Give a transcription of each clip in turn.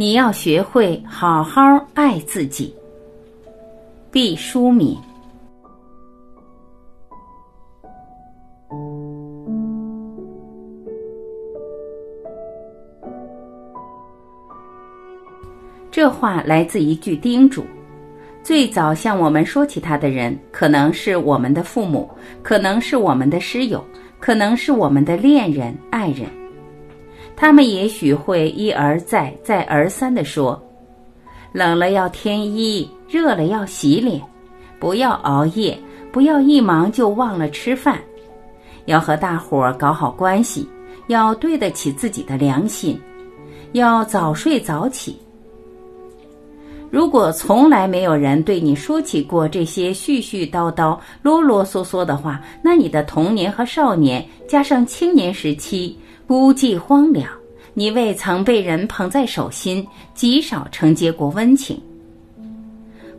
你要学会好好爱自己。毕淑敏。这话来自一句叮嘱。最早向我们说起他的人，可能是我们的父母，可能是我们的师友，可能是我们的恋人、爱人。他们也许会一而再、再而三地说：“冷了要添衣，热了要洗脸，不要熬夜，不要一忙就忘了吃饭，要和大伙儿搞好关系，要对得起自己的良心，要早睡早起。”如果从来没有人对你说起过这些絮絮叨叨、啰啰嗦嗦的话，那你的童年和少年加上青年时期。孤寂荒凉，你未曾被人捧在手心，极少承接过温情。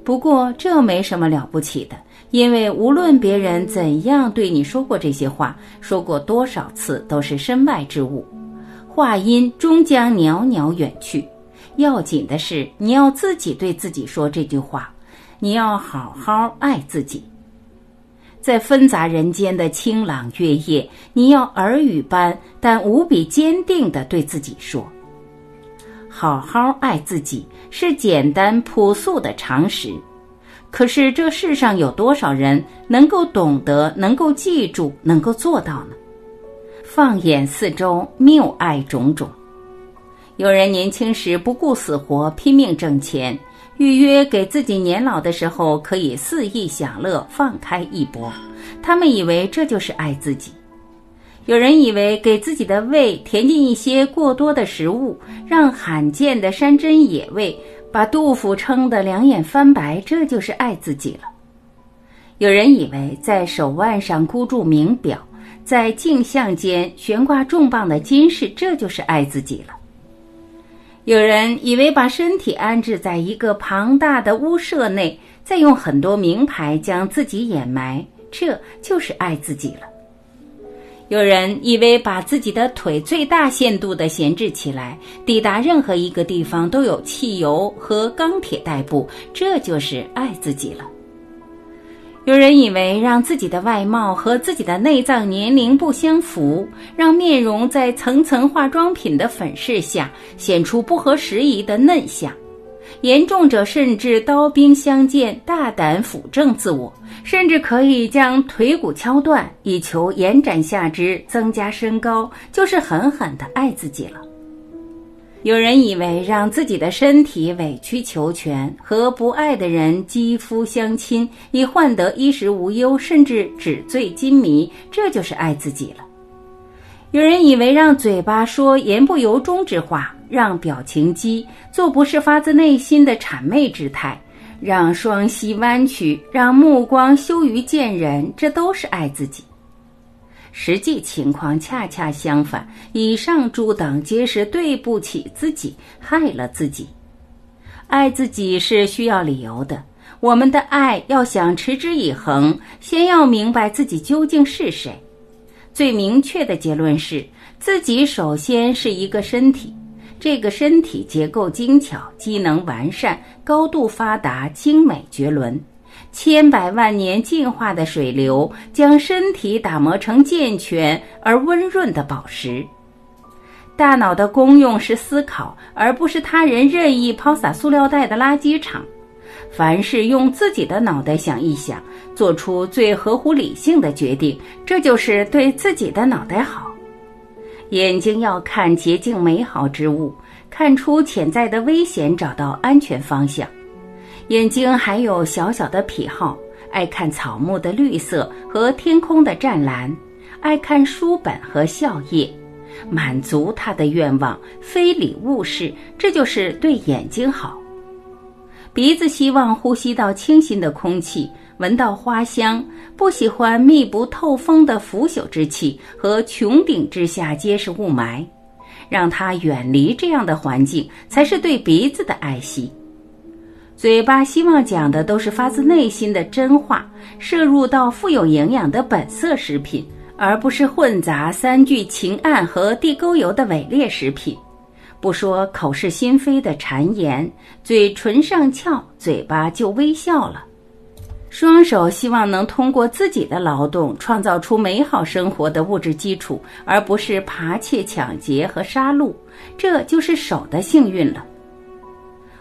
不过这没什么了不起的，因为无论别人怎样对你说过这些话，说过多少次，都是身外之物，话音终将袅袅远去。要紧的是，你要自己对自己说这句话，你要好好爱自己。在纷杂人间的清朗月夜，你要耳语般但无比坚定地对自己说：“好好爱自己。”是简单朴素的常识。可是这世上有多少人能够懂得、能够记住、能够做到呢？放眼四周，谬爱种种。有人年轻时不顾死活拼命挣钱。预约给自己年老的时候可以肆意享乐，放开一搏。他们以为这就是爱自己。有人以为给自己的胃填进一些过多的食物，让罕见的山珍野味把杜甫撑得两眼翻白，这就是爱自己了。有人以为在手腕上箍住名表，在镜像间悬挂重磅的金饰，这就是爱自己了。有人以为把身体安置在一个庞大的屋舍内，再用很多名牌将自己掩埋，这就是爱自己了。有人以为把自己的腿最大限度地闲置起来，抵达任何一个地方都有汽油和钢铁代步，这就是爱自己了。有人以为让自己的外貌和自己的内脏年龄不相符，让面容在层层化妆品的粉饰下显出不合时宜的嫩相，严重者甚至刀兵相见，大胆辅正自我，甚至可以将腿骨敲断以求延展下肢、增加身高，就是狠狠的爱自己了。有人以为让自己的身体委曲求全，和不爱的人肌肤相亲，以换得衣食无忧，甚至纸醉金迷，这就是爱自己了。有人以为让嘴巴说言不由衷之话，让表情肌做不是发自内心的谄媚之态，让双膝弯曲，让目光羞于见人，这都是爱自己。实际情况恰恰相反，以上诸等皆是对不起自己，害了自己。爱自己是需要理由的。我们的爱要想持之以恒，先要明白自己究竟是谁。最明确的结论是，自己首先是一个身体，这个身体结构精巧，机能完善，高度发达，精美绝伦。千百万年进化的水流，将身体打磨成健全而温润的宝石。大脑的功用是思考，而不是他人任意抛洒塑料袋的垃圾场。凡是用自己的脑袋想一想，做出最合乎理性的决定，这就是对自己的脑袋好。眼睛要看洁净美好之物，看出潜在的危险，找到安全方向。眼睛还有小小的癖好，爱看草木的绿色和天空的湛蓝，爱看书本和笑靥，满足他的愿望，非礼勿视，这就是对眼睛好。鼻子希望呼吸到清新的空气，闻到花香，不喜欢密不透风的腐朽之气和穹顶之下皆是雾霾，让他远离这样的环境，才是对鼻子的爱惜。嘴巴希望讲的都是发自内心的真话，摄入到富有营养的本色食品，而不是混杂三聚氰胺和地沟油的伪劣食品。不说口是心非的谗言，嘴唇上翘，嘴巴就微笑了。双手希望能通过自己的劳动创造出美好生活的物质基础，而不是扒窃、抢劫和杀戮，这就是手的幸运了。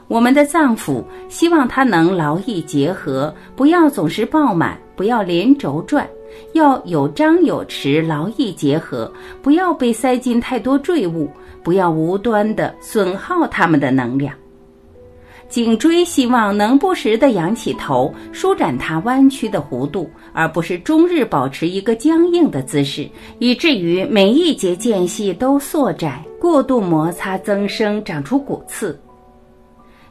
我们的脏腑希望它能劳逸结合，不要总是爆满，不要连轴转，要有张有弛，劳逸结合，不要被塞进太多赘物，不要无端的损耗它们的能量。颈椎希望能不时地仰起头，舒展它弯曲的弧度，而不是终日保持一个僵硬的姿势，以至于每一节间隙都缩窄、过度摩擦增生，长出骨刺。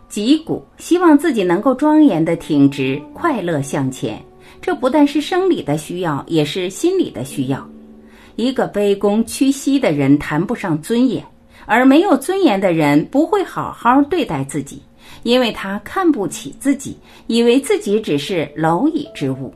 脊骨希望自己能够庄严的挺直，快乐向前。这不但是生理的需要，也是心理的需要。一个卑躬屈膝的人谈不上尊严，而没有尊严的人不会好好对待自己。因为他看不起自己，以为自己只是蝼蚁之物。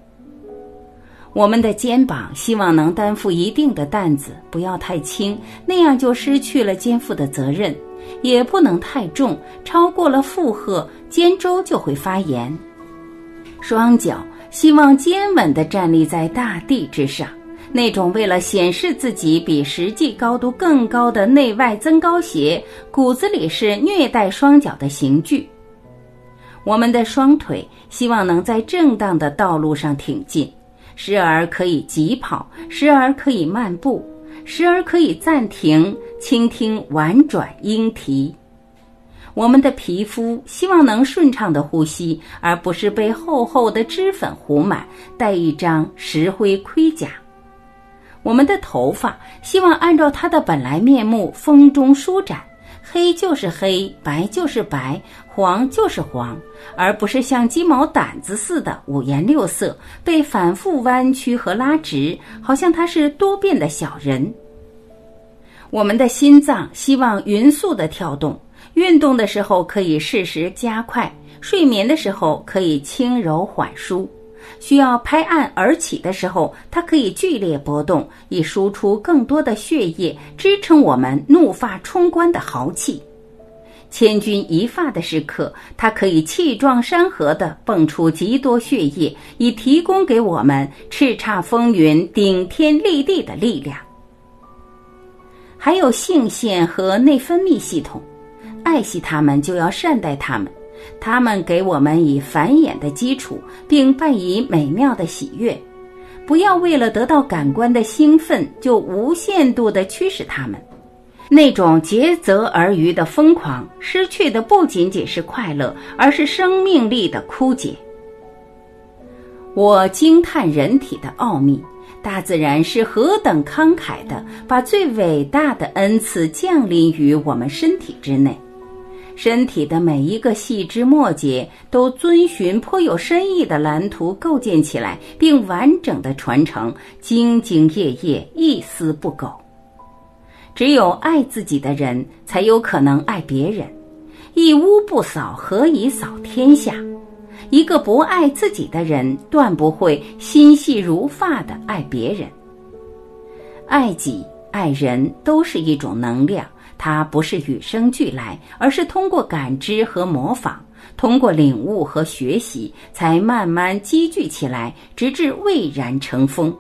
我们的肩膀希望能担负一定的担子，不要太轻，那样就失去了肩负的责任；也不能太重，超过了负荷，肩周就会发炎。双脚希望坚稳地站立在大地之上，那种为了显示自己比实际高度更高的内外增高鞋，骨子里是虐待双脚的刑具。我们的双腿希望能在正当的道路上挺进，时而可以疾跑，时而可以漫步，时而可以暂停，倾听婉转莺啼。我们的皮肤希望能顺畅的呼吸，而不是被厚厚的脂粉糊满，带一张石灰盔甲。我们的头发希望按照它的本来面目，风中舒展。黑就是黑，白就是白，黄就是黄，而不是像鸡毛掸子似的五颜六色，被反复弯曲和拉直，好像它是多变的小人。我们的心脏希望匀速的跳动，运动的时候可以适时加快，睡眠的时候可以轻柔缓舒。需要拍案而起的时候，它可以剧烈波动，以输出更多的血液，支撑我们怒发冲冠的豪气；千钧一发的时刻，它可以气壮山河地蹦出极多血液，以提供给我们叱咤风云、顶天立地的力量。还有性腺和内分泌系统，爱惜它们就要善待它们。他们给我们以繁衍的基础，并伴以美妙的喜悦。不要为了得到感官的兴奋，就无限度地驱使他们。那种竭泽而渔的疯狂，失去的不仅仅是快乐，而是生命力的枯竭。我惊叹人体的奥秘，大自然是何等慷慨的，把最伟大的恩赐降临于我们身体之内。身体的每一个细枝末节都遵循颇有深意的蓝图构建起来，并完整的传承，兢兢业业，一丝不苟。只有爱自己的人，才有可能爱别人。一屋不扫，何以扫天下？一个不爱自己的人，断不会心细如发的爱别人。爱己、爱人，都是一种能量。它不是与生俱来，而是通过感知和模仿，通过领悟和学习，才慢慢积聚起来，直至蔚然成风。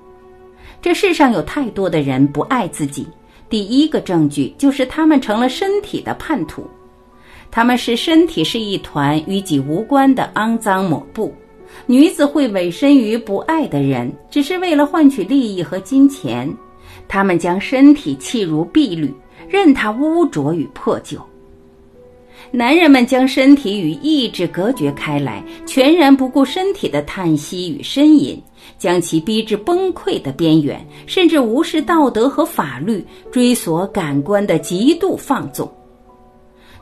这世上有太多的人不爱自己，第一个证据就是他们成了身体的叛徒，他们是身体是一团与己无关的肮脏抹布。女子会委身于不爱的人，只是为了换取利益和金钱，他们将身体弃如敝履。任它污浊与破旧。男人们将身体与意志隔绝开来，全然不顾身体的叹息与呻吟，将其逼至崩溃的边缘，甚至无视道德和法律，追索感官的极度放纵。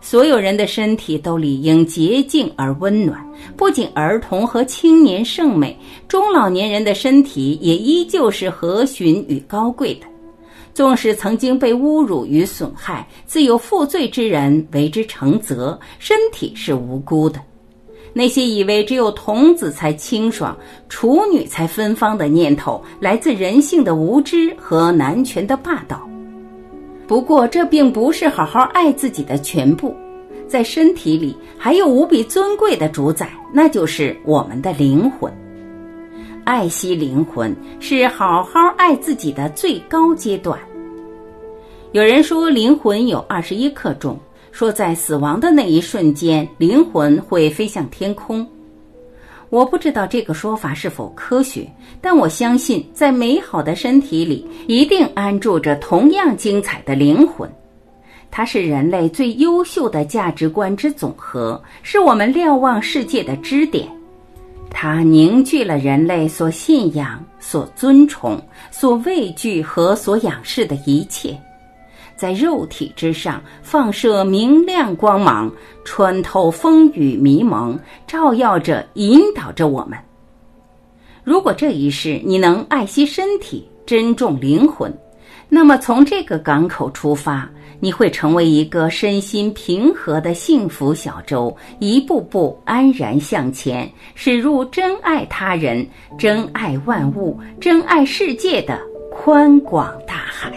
所有人的身体都理应洁净而温暖，不仅儿童和青年圣美，中老年人的身体也依旧是和煦与高贵的。纵使曾经被侮辱与损害，自有负罪之人为之承责。身体是无辜的。那些以为只有童子才清爽、处女才芬芳的念头，来自人性的无知和男权的霸道。不过，这并不是好好爱自己的全部。在身体里还有无比尊贵的主宰，那就是我们的灵魂。爱惜灵魂是好好爱自己的最高阶段。有人说灵魂有二十一克重，说在死亡的那一瞬间，灵魂会飞向天空。我不知道这个说法是否科学，但我相信在美好的身体里一定安住着同样精彩的灵魂。它是人类最优秀的价值观之总和，是我们瞭望世界的支点。它凝聚了人类所信仰、所尊崇、所畏惧和所仰视的一切，在肉体之上放射明亮光芒，穿透风雨迷蒙，照耀着、引导着我们。如果这一世你能爱惜身体，珍重灵魂，那么从这个港口出发。你会成为一个身心平和的幸福小舟，一步步安然向前，驶入真爱他人、真爱万物、真爱世界的宽广大海。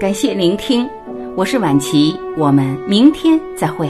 感谢聆听，我是晚琪，我们明天再会。